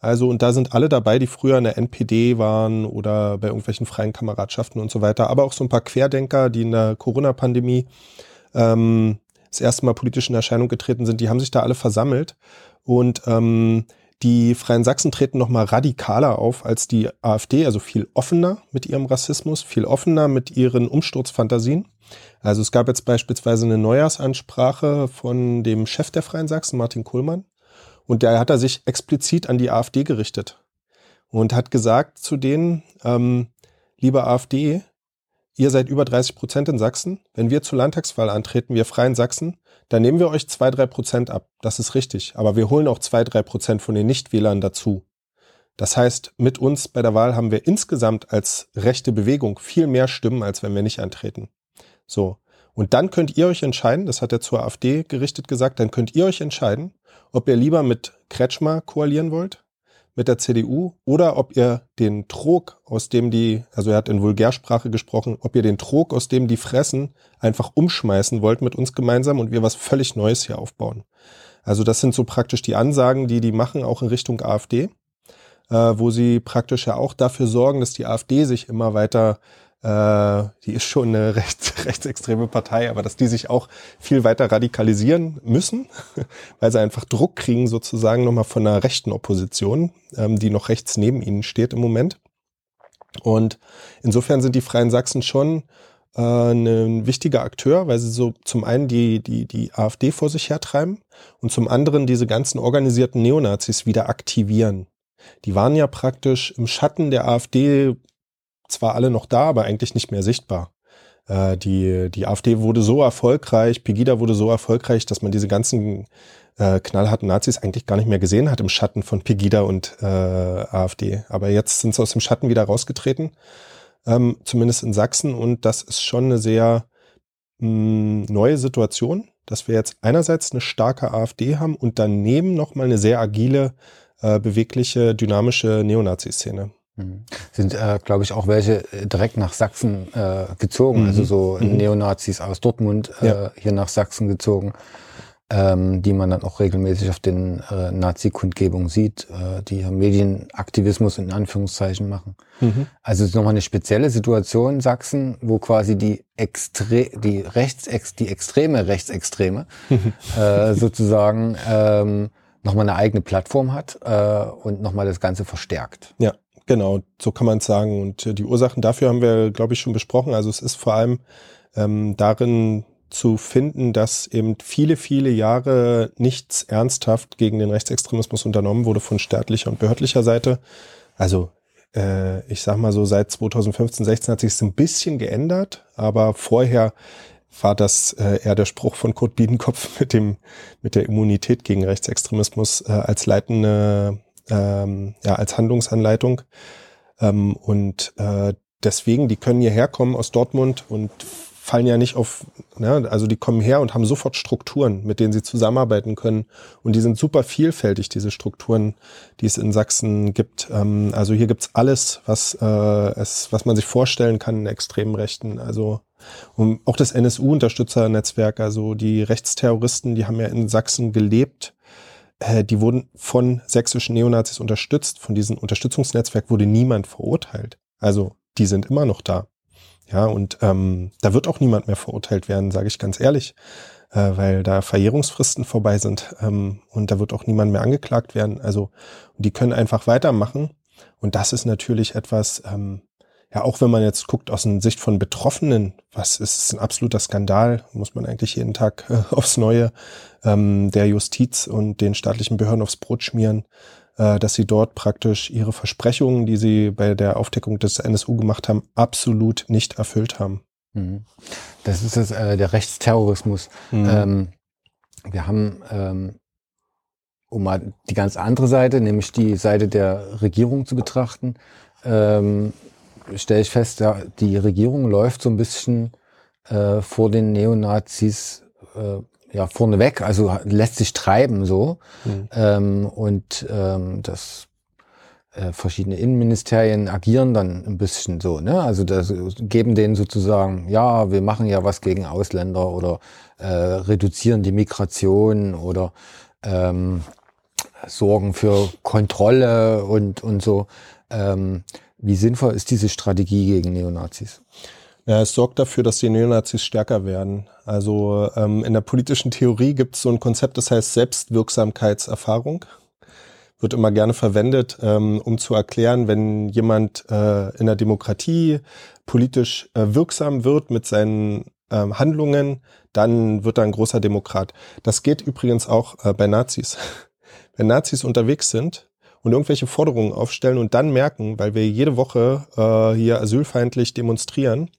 Also, und da sind alle dabei, die früher in der NPD waren oder bei irgendwelchen freien Kameradschaften und so weiter, aber auch so ein paar Querdenker, die in der Corona-Pandemie ähm, das erste Mal politisch in Erscheinung getreten sind, die haben sich da alle versammelt. Und ähm, die Freien Sachsen treten nochmal radikaler auf als die AfD, also viel offener mit ihrem Rassismus, viel offener mit ihren Umsturzfantasien. Also es gab jetzt beispielsweise eine Neujahrsansprache von dem Chef der Freien Sachsen, Martin Kohlmann. Und der hat er sich explizit an die AfD gerichtet und hat gesagt zu denen, ähm, liebe AfD, ihr seid über 30 Prozent in Sachsen. Wenn wir zur Landtagswahl antreten, wir Freien Sachsen, dann nehmen wir euch zwei, drei Prozent ab. Das ist richtig. Aber wir holen auch zwei, drei Prozent von den Nichtwählern dazu. Das heißt, mit uns bei der Wahl haben wir insgesamt als rechte Bewegung viel mehr Stimmen, als wenn wir nicht antreten. So. Und dann könnt ihr euch entscheiden, das hat er zur AfD gerichtet gesagt, dann könnt ihr euch entscheiden, ob ihr lieber mit Kretschmer koalieren wollt, mit der CDU oder ob ihr den Trog, aus dem die, also er hat in Vulgärsprache gesprochen, ob ihr den Trog, aus dem die fressen, einfach umschmeißen wollt mit uns gemeinsam und wir was völlig Neues hier aufbauen. Also das sind so praktisch die Ansagen, die die machen, auch in Richtung AfD, äh, wo sie praktisch ja auch dafür sorgen, dass die AfD sich immer weiter die ist schon eine rechts, rechtsextreme Partei, aber dass die sich auch viel weiter radikalisieren müssen, weil sie einfach Druck kriegen sozusagen nochmal von einer rechten Opposition, ähm, die noch rechts neben ihnen steht im Moment. Und insofern sind die Freien Sachsen schon äh, ein wichtiger Akteur, weil sie so zum einen die, die, die AfD vor sich hertreiben und zum anderen diese ganzen organisierten Neonazis wieder aktivieren. Die waren ja praktisch im Schatten der AfD zwar alle noch da, aber eigentlich nicht mehr sichtbar. Äh, die, die AfD wurde so erfolgreich, Pegida wurde so erfolgreich, dass man diese ganzen äh, knallharten Nazis eigentlich gar nicht mehr gesehen hat im Schatten von Pegida und äh, AfD. Aber jetzt sind sie aus dem Schatten wieder rausgetreten, ähm, zumindest in Sachsen. Und das ist schon eine sehr mh, hm, neue Situation, dass wir jetzt einerseits eine starke AfD haben und daneben nochmal eine sehr agile, äh, bewegliche, dynamische Neonazi-Szene. Mhm. Sind, äh, glaube ich, auch welche äh, direkt nach Sachsen äh, gezogen, mhm. also so mhm. Neonazis aus Dortmund äh, ja. hier nach Sachsen gezogen, ähm, die man dann auch regelmäßig auf den äh, Nazi-Kundgebungen sieht, äh, die Medienaktivismus in Anführungszeichen machen. Mhm. Also es ist nochmal eine spezielle Situation in Sachsen, wo quasi die extre die rechts die extreme Rechtsextreme mhm. äh, sozusagen ähm, nochmal eine eigene Plattform hat äh, und nochmal das Ganze verstärkt. Ja. Genau, so kann man es sagen. Und äh, die Ursachen dafür haben wir, glaube ich, schon besprochen. Also es ist vor allem ähm, darin zu finden, dass eben viele, viele Jahre nichts ernsthaft gegen den Rechtsextremismus unternommen wurde von staatlicher und behördlicher Seite. Also äh, ich sag mal so, seit 2015, 16 hat sich es ein bisschen geändert, aber vorher war das äh, eher der Spruch von Kurt Biedenkopf mit dem mit der Immunität gegen Rechtsextremismus äh, als leitende ähm, ja, als Handlungsanleitung. Ähm, und äh, deswegen, die können hierher kommen aus Dortmund und fallen ja nicht auf, ne, also die kommen her und haben sofort Strukturen, mit denen sie zusammenarbeiten können. Und die sind super vielfältig, diese Strukturen, die es in Sachsen gibt. Ähm, also hier gibt's alles, was, äh, es, was man sich vorstellen kann in extremen Rechten. Also und auch das NSU-Unterstützernetzwerk, also die Rechtsterroristen, die haben ja in Sachsen gelebt äh, die wurden von sächsischen Neonazis unterstützt. Von diesem Unterstützungsnetzwerk wurde niemand verurteilt. Also die sind immer noch da. Ja, und ähm, da wird auch niemand mehr verurteilt werden, sage ich ganz ehrlich, äh, weil da Verjährungsfristen vorbei sind ähm, und da wird auch niemand mehr angeklagt werden. Also die können einfach weitermachen. Und das ist natürlich etwas, ähm, ja, auch wenn man jetzt guckt aus der Sicht von Betroffenen, was ist ein absoluter Skandal, muss man eigentlich jeden Tag äh, aufs Neue ähm, der Justiz und den staatlichen Behörden aufs Brot schmieren, äh, dass sie dort praktisch ihre Versprechungen, die sie bei der Aufdeckung des NSU gemacht haben, absolut nicht erfüllt haben. Mhm. Das ist das, äh, der Rechtsterrorismus. Mhm. Ähm, wir haben ähm, um mal die ganz andere Seite, nämlich die Seite der Regierung zu betrachten, ähm, stelle ich fest, ja, die Regierung läuft so ein bisschen äh, vor den Neonazis äh, ja vorneweg, also lässt sich treiben so mhm. ähm, und ähm, das äh, verschiedene Innenministerien agieren dann ein bisschen so, ne? Also das geben denen sozusagen, ja, wir machen ja was gegen Ausländer oder äh, reduzieren die Migration oder ähm, sorgen für Kontrolle und und so. Ähm, wie sinnvoll ist diese Strategie gegen Neonazis? Ja, es sorgt dafür, dass die Neonazis stärker werden. Also ähm, in der politischen Theorie gibt es so ein Konzept, das heißt Selbstwirksamkeitserfahrung. Wird immer gerne verwendet, ähm, um zu erklären, wenn jemand äh, in der Demokratie politisch äh, wirksam wird mit seinen ähm, Handlungen, dann wird er ein großer Demokrat. Das geht übrigens auch äh, bei Nazis. Wenn Nazis unterwegs sind, und irgendwelche Forderungen aufstellen und dann merken, weil wir jede Woche äh, hier asylfeindlich demonstrieren,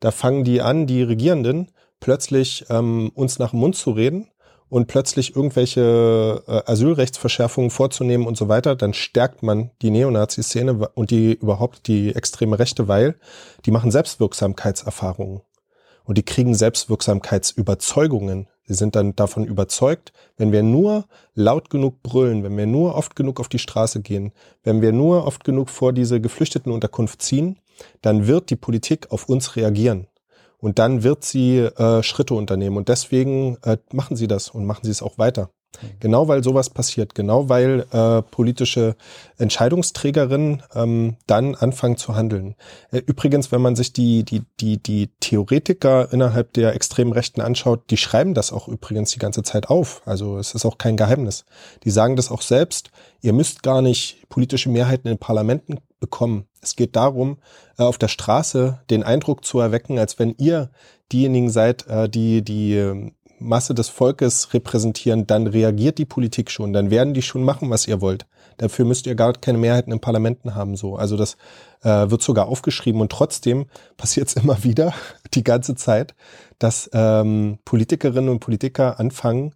da fangen die an, die Regierenden, plötzlich ähm, uns nach dem Mund zu reden und plötzlich irgendwelche äh, Asylrechtsverschärfungen vorzunehmen und so weiter, dann stärkt man die Neonazi-Szene und die überhaupt die extreme Rechte, weil die machen Selbstwirksamkeitserfahrungen. Und die kriegen Selbstwirksamkeitsüberzeugungen Sie sind dann davon überzeugt, wenn wir nur laut genug brüllen, wenn wir nur oft genug auf die Straße gehen, wenn wir nur oft genug vor diese Geflüchtetenunterkunft ziehen, dann wird die Politik auf uns reagieren. Und dann wird sie äh, Schritte unternehmen. Und deswegen äh, machen sie das und machen sie es auch weiter. Genau weil sowas passiert, genau weil äh, politische Entscheidungsträgerinnen ähm, dann anfangen zu handeln. Äh, übrigens, wenn man sich die, die, die, die Theoretiker innerhalb der extremen Rechten anschaut, die schreiben das auch übrigens die ganze Zeit auf. Also es ist auch kein Geheimnis. Die sagen das auch selbst. Ihr müsst gar nicht politische Mehrheiten in Parlamenten bekommen. Es geht darum, äh, auf der Straße den Eindruck zu erwecken, als wenn ihr diejenigen seid, äh, die die ähm, Masse des Volkes repräsentieren, dann reagiert die Politik schon, dann werden die schon machen, was ihr wollt. Dafür müsst ihr gar keine Mehrheiten in Parlamenten haben. So, also das äh, wird sogar aufgeschrieben und trotzdem passiert es immer wieder die ganze Zeit, dass ähm, Politikerinnen und Politiker anfangen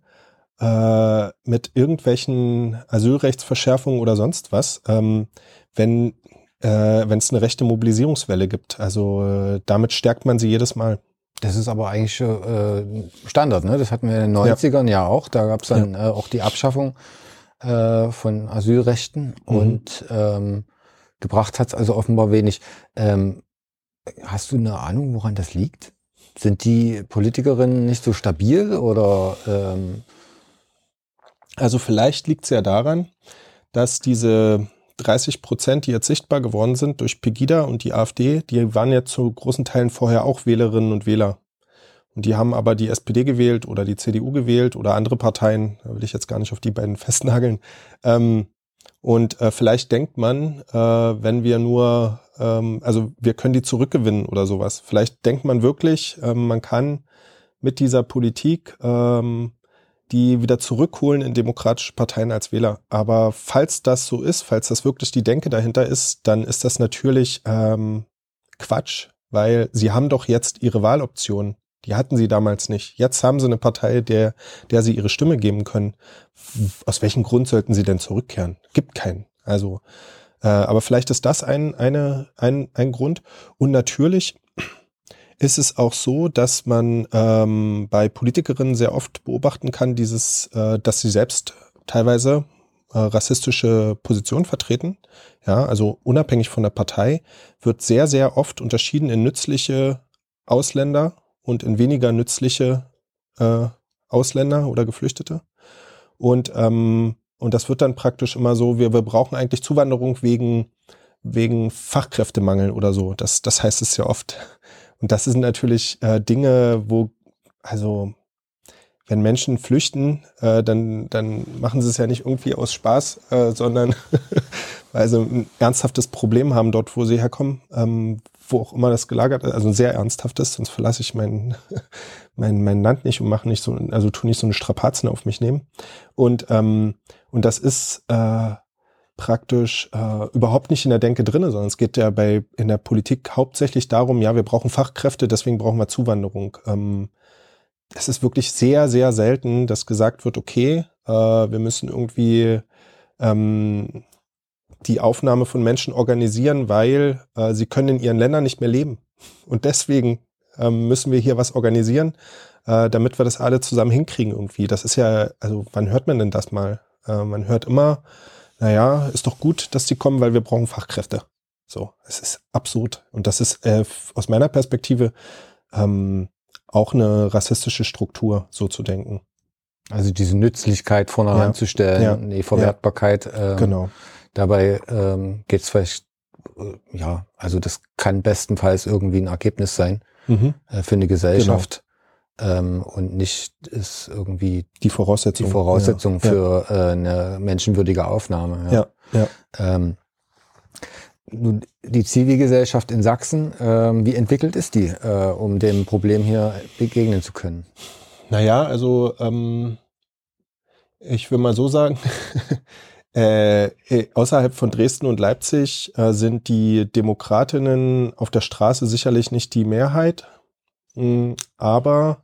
äh, mit irgendwelchen Asylrechtsverschärfungen oder sonst was, ähm, wenn äh, wenn es eine rechte Mobilisierungswelle gibt. Also äh, damit stärkt man sie jedes Mal. Das ist aber eigentlich äh, Standard, ne? Das hatten wir in den 90ern ja, ja auch. Da gab es dann ja. äh, auch die Abschaffung äh, von Asylrechten mhm. und ähm, gebracht hat es also offenbar wenig. Ähm, hast du eine Ahnung, woran das liegt? Sind die Politikerinnen nicht so stabil oder ähm also vielleicht liegt es ja daran, dass diese 30 Prozent, die jetzt sichtbar geworden sind durch Pegida und die AfD, die waren ja zu großen Teilen vorher auch Wählerinnen und Wähler. Und die haben aber die SPD gewählt oder die CDU gewählt oder andere Parteien, da will ich jetzt gar nicht auf die beiden festnageln. Ähm, und äh, vielleicht denkt man, äh, wenn wir nur, ähm, also wir können die zurückgewinnen oder sowas. Vielleicht denkt man wirklich, äh, man kann mit dieser Politik ähm, die wieder zurückholen in demokratische Parteien als Wähler. Aber falls das so ist, falls das wirklich die Denke dahinter ist, dann ist das natürlich ähm, Quatsch, weil sie haben doch jetzt ihre Wahloption. Die hatten sie damals nicht. Jetzt haben sie eine Partei, der, der sie ihre Stimme geben können. Aus welchem Grund sollten sie denn zurückkehren? Gibt keinen. Also, äh, aber vielleicht ist das ein, eine, ein, ein Grund. Und natürlich ist es auch so, dass man ähm, bei Politikerinnen sehr oft beobachten kann, dieses, äh, dass sie selbst teilweise äh, rassistische Positionen vertreten. Ja, also unabhängig von der Partei wird sehr, sehr oft unterschieden in nützliche Ausländer und in weniger nützliche äh, Ausländer oder Geflüchtete. Und, ähm, und das wird dann praktisch immer so, wir, wir brauchen eigentlich Zuwanderung wegen, wegen Fachkräftemangel oder so. Das, das heißt es ja oft. Und das sind natürlich äh, Dinge, wo, also wenn Menschen flüchten, äh, dann, dann machen sie es ja nicht irgendwie aus Spaß, äh, sondern weil sie ein ernsthaftes Problem haben dort, wo sie herkommen, ähm, wo auch immer das gelagert ist, also ein sehr ernsthaftes, sonst verlasse ich mein, mein, mein Land nicht und mache nicht so, also tu nicht so eine Strapazen auf mich nehmen. Und, ähm, und das ist, äh, praktisch äh, überhaupt nicht in der Denke drinne, sondern es geht ja bei in der Politik hauptsächlich darum, ja, wir brauchen Fachkräfte, deswegen brauchen wir Zuwanderung. Ähm, es ist wirklich sehr, sehr selten, dass gesagt wird, okay, äh, wir müssen irgendwie ähm, die Aufnahme von Menschen organisieren, weil äh, sie können in ihren Ländern nicht mehr leben. Und deswegen ähm, müssen wir hier was organisieren, äh, damit wir das alle zusammen hinkriegen irgendwie. Das ist ja, also wann hört man denn das mal? Äh, man hört immer, naja, ist doch gut, dass die kommen, weil wir brauchen Fachkräfte. So, es ist absurd. Und das ist äh, aus meiner Perspektive ähm, auch eine rassistische Struktur, so zu denken. Also diese Nützlichkeit vorne ja. ranzustellen, ja. die Verwertbarkeit. Ähm, genau. Dabei ähm, geht es vielleicht, äh, ja, also das kann bestenfalls irgendwie ein Ergebnis sein mhm. äh, für eine Gesellschaft ähm, und nicht ist irgendwie die Voraussetzung, die Voraussetzung ja. für ja. Äh, eine menschenwürdige Aufnahme. Ja, ja. Ähm, nun, die Zivilgesellschaft in Sachsen, ähm, wie entwickelt ist die, äh, um dem Problem hier begegnen zu können? Naja, also ähm, ich will mal so sagen, äh, äh, außerhalb von Dresden und Leipzig äh, sind die Demokratinnen auf der Straße sicherlich nicht die Mehrheit, mh, hm, aber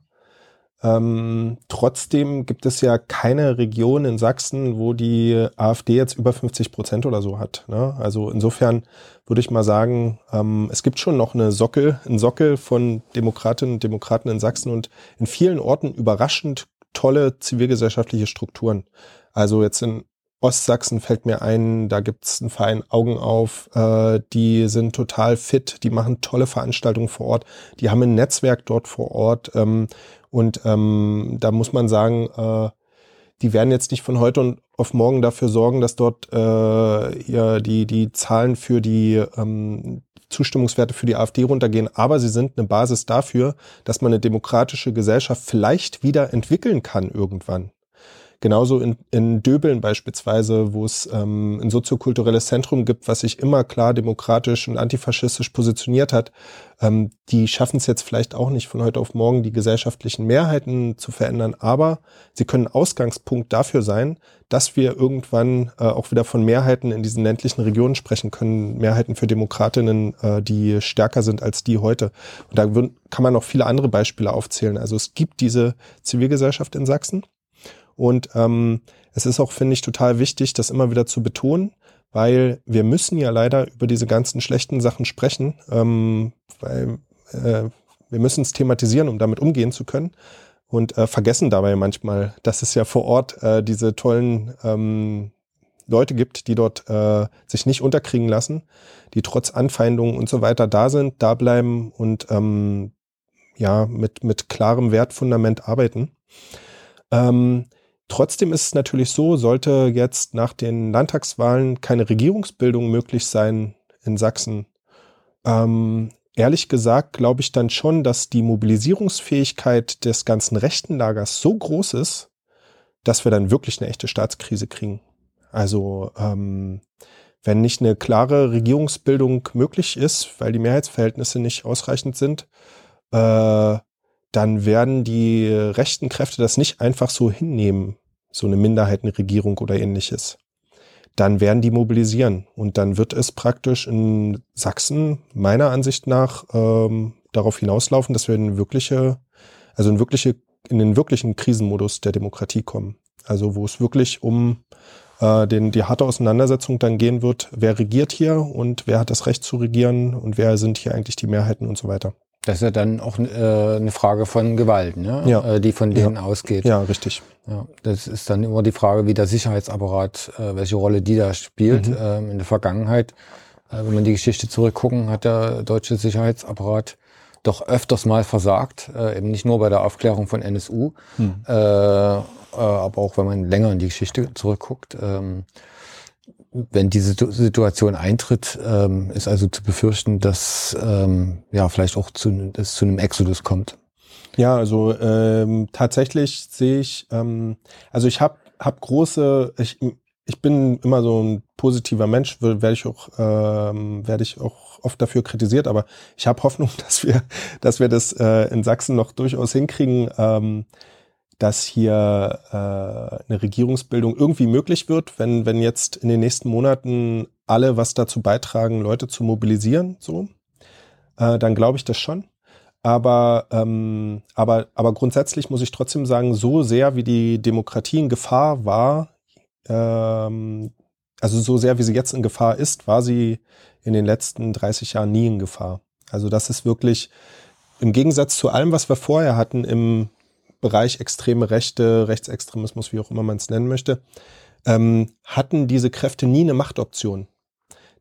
ähm, trotzdem gibt es ja keine Region in Sachsen, wo die AfD jetzt über 50 Prozent oder so hat. Ne? Also insofern würde ich mal sagen, ähm, es gibt schon noch eine Sockel, einen Sockel von Demokratinnen und Demokraten in Sachsen und in vielen Orten überraschend tolle zivilgesellschaftliche Strukturen. Also jetzt in Ostsachsen fällt mir ein, da gibt's einen Verein Augen auf, äh, die sind total fit, die machen tolle Veranstaltungen vor Ort, die haben ein Netzwerk dort vor Ort ähm, und ähm, da muss man sagen, äh, die werden jetzt nicht von heute und auf morgen dafür sorgen, dass dort äh, ja, die, die Zahlen für die ähm, Zustimmungswerte für die AfD runtergehen, aber sie sind eine Basis dafür, dass man eine demokratische Gesellschaft vielleicht wieder entwickeln kann irgendwann. Genauso in, in Döbeln beispielsweise, wo es ähm, ein soziokulturelles Zentrum gibt, was sich immer klar demokratisch und antifaschistisch positioniert hat, ähm, die schaffen es jetzt vielleicht auch nicht von heute auf morgen, die gesellschaftlichen Mehrheiten zu verändern, aber sie können Ausgangspunkt dafür sein, dass wir irgendwann äh, auch wieder von Mehrheiten in diesen ländlichen Regionen sprechen können, Mehrheiten für Demokratinnen, äh, die stärker sind als die heute. Und da kann man noch viele andere Beispiele aufzählen. Also es gibt diese Zivilgesellschaft in Sachsen und ähm, es ist auch, finde ich, total wichtig, das immer wieder zu betonen, weil wir müssen ja leider über diese ganzen schlechten Sachen sprechen, ähm, weil äh, wir müssen es thematisieren, um damit umgehen zu können und äh, vergessen dabei manchmal, dass es ja vor Ort äh, diese tollen ähm, Leute gibt, die dort äh, sich nicht unterkriegen lassen, die trotz Anfeindungen und so weiter da sind, da bleiben und ähm, ja mit mit klarem Wertfundament arbeiten. Ähm, Trotzdem ist es natürlich so, sollte jetzt nach den Landtagswahlen keine Regierungsbildung möglich sein in Sachsen, ähm, ehrlich gesagt glaube ich dann schon, dass die Mobilisierungsfähigkeit des ganzen rechten Lagers so groß ist, dass wir dann wirklich eine echte Staatskrise kriegen. Also ähm, wenn nicht eine klare Regierungsbildung möglich ist, weil die Mehrheitsverhältnisse nicht ausreichend sind, äh, dann werden die rechten Kräfte das nicht einfach so hinnehmen, so eine Minderheitenregierung oder ähnliches. Dann werden die mobilisieren und dann wird es praktisch in Sachsen meiner Ansicht nach ähm, darauf hinauslaufen, dass wir in wirkliche, also in wirkliche, in den wirklichen Krisenmodus der Demokratie kommen. Also wo es wirklich um äh, den, die harte Auseinandersetzung dann gehen wird, wer regiert hier und wer hat das Recht zu regieren und wer sind hier eigentlich die Mehrheiten und so weiter. Das ist ja dann auch äh, eine Frage von Gewalt, ne? Ja. Äh, die von denen ja. ausgeht. Ja, richtig. Ja, das ist dann immer die Frage, wie der Sicherheitsapparat, äh, welche Rolle die da spielt. Mhm. Ähm, in der Vergangenheit, äh, wenn man die Geschichte zurückgucken, hat der deutsche Sicherheitsapparat doch öfters mal versagt, äh, eben nicht nur bei der Aufklärung von NSU, mhm. äh, äh, aber auch wenn man länger in die Geschichte zurückguckt. Ähm, wenn diese Situation eintritt, ähm, ist also zu befürchten, dass ähm, ja vielleicht auch zu, es zu einem Exodus kommt. Ja, also ähm, tatsächlich sehe ich, ähm, also ich habe hab große, ich, ich bin immer so ein positiver Mensch, werde ich auch ähm, werde ich auch oft dafür kritisiert, aber ich habe Hoffnung, dass wir dass wir das äh, in Sachsen noch durchaus hinkriegen. Ähm, dass hier äh, eine Regierungsbildung irgendwie möglich wird, wenn, wenn jetzt in den nächsten Monaten alle was dazu beitragen, Leute zu mobilisieren, so, äh, dann glaube ich das schon. Aber, ähm, aber, aber grundsätzlich muss ich trotzdem sagen, so sehr wie die Demokratie in Gefahr war, ähm, also so sehr wie sie jetzt in Gefahr ist, war sie in den letzten 30 Jahren nie in Gefahr. Also das ist wirklich im Gegensatz zu allem, was wir vorher hatten im Bereich extreme Rechte, Rechtsextremismus, wie auch immer man es nennen möchte, ähm, hatten diese Kräfte nie eine Machtoption.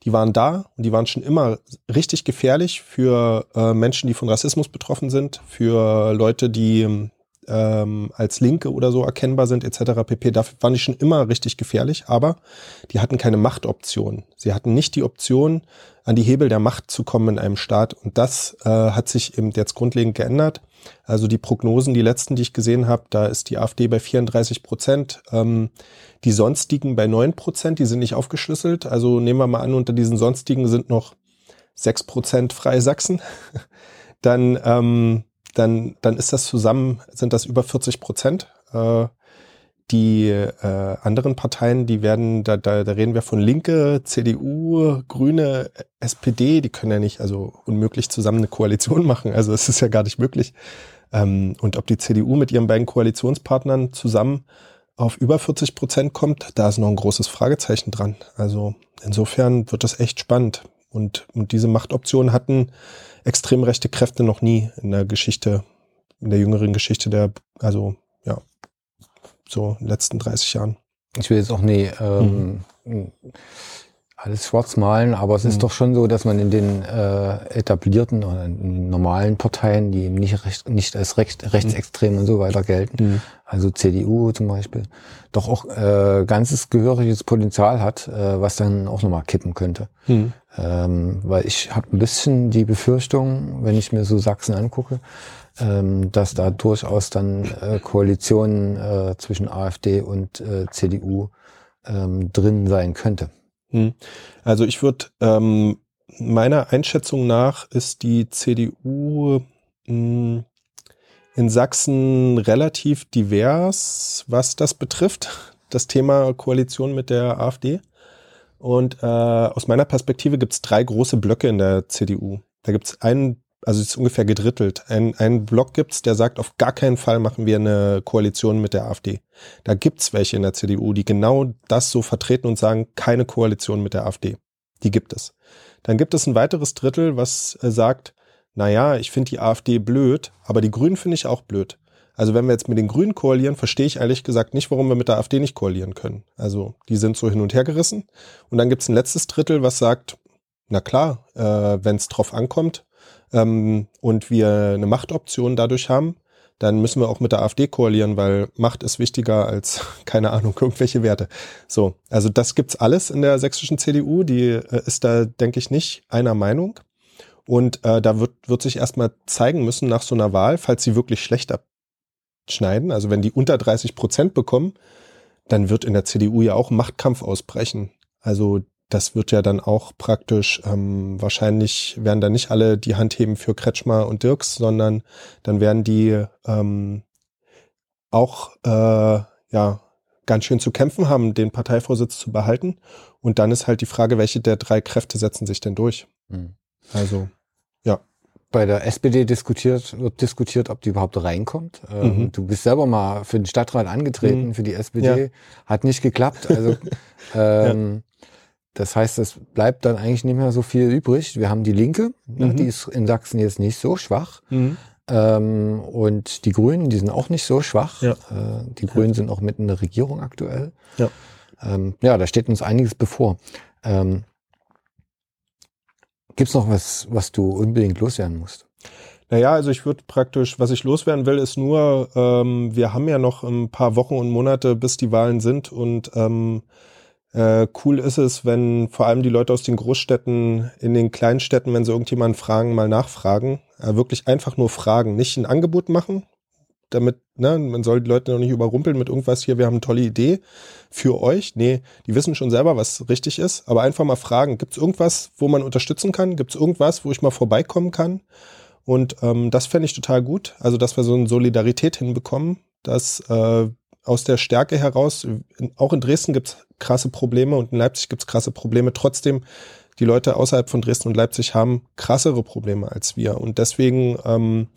Die waren da und die waren schon immer richtig gefährlich für äh, Menschen, die von Rassismus betroffen sind, für Leute, die ähm, als Linke oder so erkennbar sind, etc. pp. Dafür waren die schon immer richtig gefährlich, aber die hatten keine Machtoption. Sie hatten nicht die Option, an die Hebel der Macht zu kommen in einem Staat. Und das äh, hat sich eben jetzt grundlegend geändert. Also die Prognosen, die letzten, die ich gesehen habe, da ist die AfD bei 34 Prozent, ähm, die sonstigen bei 9 Prozent, die sind nicht aufgeschlüsselt. Also nehmen wir mal an, unter diesen sonstigen sind noch 6 Prozent Freie Sachsen. Dann ähm, dann, dann ist das zusammen, sind das über 40 Prozent. Äh, die äh, anderen Parteien, die werden, da, da, da reden wir von Linke, CDU, Grüne, SPD, die können ja nicht, also unmöglich zusammen eine Koalition machen. Also es ist ja gar nicht möglich. Ähm, und ob die CDU mit ihren beiden Koalitionspartnern zusammen auf über 40 Prozent kommt, da ist noch ein großes Fragezeichen dran. Also insofern wird das echt spannend. Und, und diese Machtoptionen hatten extrem rechte Kräfte noch nie in der Geschichte, in der jüngeren Geschichte der, also ja. So in den letzten 30 Jahren. Ich will jetzt auch nie ähm, mhm. alles schwarz malen, aber es ist mhm. doch schon so, dass man in den äh, etablierten oder normalen Parteien, die eben nicht, recht, nicht als recht, rechtsextrem mhm. und so weiter gelten, mhm. also CDU zum Beispiel, doch auch äh, ganzes gehöriges Potenzial hat, äh, was dann auch nochmal kippen könnte. Mhm. Ähm, weil ich habe ein bisschen die Befürchtung, wenn ich mir so Sachsen angucke, ähm, dass da durchaus dann äh, Koalitionen äh, zwischen AfD und äh, CDU ähm, drin sein könnte. Hm. Also ich würde ähm, meiner Einschätzung nach ist die CDU mh, hm, in Sachsen relativ divers, was das betrifft, das Thema Koalition mit der AfD. Und äh, aus meiner Perspektive gibt es drei große Blöcke in der CDU. Da gibt es einen also es ist ungefähr gedrittelt. Ein, ein Block gibt's, der sagt, auf gar keinen Fall machen wir eine Koalition mit der AfD. Da gibt's welche in der CDU, die genau das so vertreten und sagen, keine Koalition mit der AfD. Die gibt es. Dann gibt es ein weiteres Drittel, was äh, sagt, na ja, ich finde die AfD blöd, aber die Grünen finde ich auch blöd. Also wenn wir jetzt mit den Grünen koalieren, verstehe ich ehrlich gesagt nicht, warum wir mit der AfD nicht koalieren können. Also die sind so hin und her gerissen. Und dann gibt's ein letztes Drittel, was sagt, na klar, äh, wenn es drauf ankommt, ähm, und wir eine Machtoption dadurch haben, dann müssen wir auch mit der AfD koalieren, weil Macht ist wichtiger als, keine Ahnung, irgendwelche Werte. So, also das gibt's alles in der sächsischen CDU, die äh, ist da, denke ich, nicht einer Meinung. Und äh, da wird, wird sich erstmal zeigen müssen nach so einer Wahl, falls sie wirklich schlecht abschneiden, also wenn die unter 30 Prozent bekommen, dann wird in der CDU ja auch Machtkampf ausbrechen. Also das wird ja dann auch praktisch, ähm, wahrscheinlich werden da nicht alle die Hand heben für Kretschmer und Dirks, sondern dann werden die ähm, auch äh, ja ganz schön zu kämpfen haben, den Parteivorsitz zu behalten. Und dann ist halt die Frage, welche der drei Kräfte setzen sich denn durch? Mhm. Also, ja. Bei der SPD diskutiert, wird diskutiert, ob die überhaupt reinkommt. Ähm, mhm. Du bist selber mal für den Stadtrat angetreten, mhm. für die SPD. Ja. Hat nicht geklappt. Also ähm, ja das heißt, es bleibt dann eigentlich nicht mehr so viel übrig. Wir haben die Linke, ne, mhm. die ist in Sachsen jetzt nicht so schwach. Mhm. Ähm, und die Grünen, die sind auch nicht so schwach. Ja. Äh, die Grünen sind auch mitten in der Regierung aktuell. Ja, ähm, ja da steht uns einiges bevor. Ähm, Gibt es noch was, was du unbedingt loswerden musst? Naja, also ich würde praktisch, was ich loswerden will, ist nur, ähm, wir haben ja noch ein paar Wochen und Monate, bis die Wahlen sind und ähm, äh, cool ist es, wenn vor allem die Leute aus den Großstädten in den kleinen Städten, wenn sie irgendjemanden fragen, mal nachfragen. Äh, wirklich einfach nur fragen, nicht ein Angebot machen, damit, ne, man soll die Leute noch nicht überrumpeln mit irgendwas hier, wir haben eine tolle Idee für euch. Nee, die wissen schon selber, was richtig ist, aber einfach mal fragen, gibt es irgendwas, wo man unterstützen kann? Gibt es irgendwas, wo ich mal vorbeikommen kann? Und ähm, das fände ich total gut. Also, dass wir so eine Solidarität hinbekommen, dass äh, aus der Stärke heraus, auch in Dresden gibt es krasse Probleme und in Leipzig gibt es krasse Probleme. Trotzdem, die Leute außerhalb von Dresden und Leipzig haben krassere Probleme als wir. Und deswegen ähm,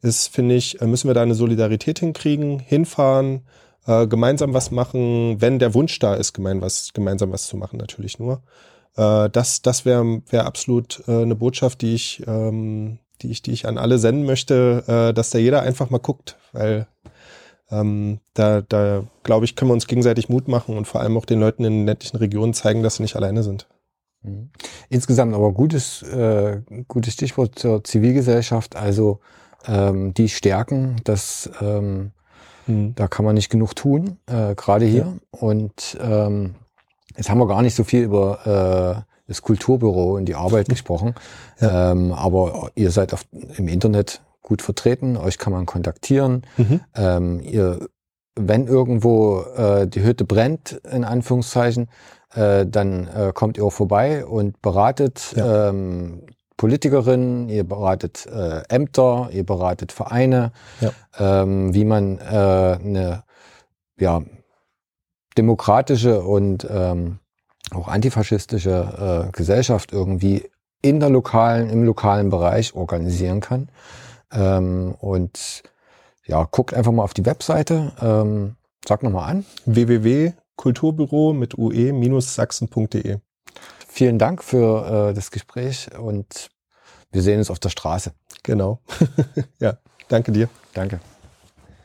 ist, finde ich, äh, müssen wir da eine Solidarität hinkriegen, hinfahren, äh, gemeinsam was machen, wenn der Wunsch da ist, gemein was, gemeinsam was zu machen, natürlich nur. Äh, das das wäre wär absolut äh, eine Botschaft, die ich, ähm, die ich, die ich an alle senden möchte, äh, dass da jeder einfach mal guckt, weil ähm, da, da glaube ich, können wir uns gegenseitig Mut machen und vor allem auch den Leuten in den ländlichen Regionen zeigen, dass sie nicht alleine sind. Mhm. Insgesamt aber gutes, äh, gutes Stichwort zur Zivilgesellschaft, also ähm, die Stärken, das ähm, mhm. da kann man nicht genug tun, äh, gerade hier. Ja. Und ähm, jetzt haben wir gar nicht so viel über äh, das Kulturbüro und die Arbeit gesprochen, ja. ähm, aber ihr seid auf, im Internet gut vertreten, euch kann man kontaktieren. Mhm. Ähm, ihr, wenn irgendwo äh, die Hütte brennt, in Anführungszeichen, äh, dann äh, kommt ihr auch vorbei und beratet ja. ähm, Politikerinnen, ihr beratet äh, Ämter, ihr beratet Vereine, ja. ähm, wie man äh, eine ja, demokratische und ähm, auch antifaschistische äh, Gesellschaft irgendwie in der lokalen, im lokalen Bereich organisieren kann. Ähm, und ja, guckt einfach mal auf die Webseite. Ähm, sag nochmal an. www.kulturbüro mit ue-sachsen.de. Vielen Dank für äh, das Gespräch und wir sehen uns auf der Straße. Genau. ja, danke dir. Danke.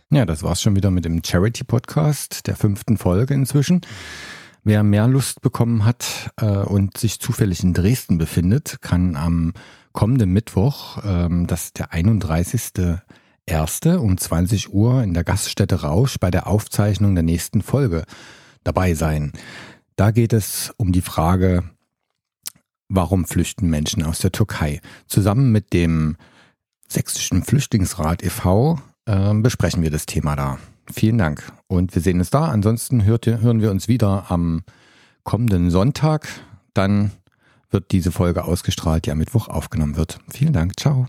Ja, das war's schon wieder mit dem Charity Podcast der fünften Folge inzwischen. Wer mehr Lust bekommen hat äh, und sich zufällig in Dresden befindet, kann am kommenden Mittwoch, ähm, das ist der 31.01. um 20 Uhr in der Gaststätte Rausch bei der Aufzeichnung der nächsten Folge dabei sein. Da geht es um die Frage, warum flüchten Menschen aus der Türkei? Zusammen mit dem Sächsischen Flüchtlingsrat e.V. Äh, besprechen wir das Thema da. Vielen Dank und wir sehen uns da. Ansonsten hört, hören wir uns wieder am kommenden Sonntag. Dann wird diese Folge ausgestrahlt, die am Mittwoch aufgenommen wird. Vielen Dank. Ciao.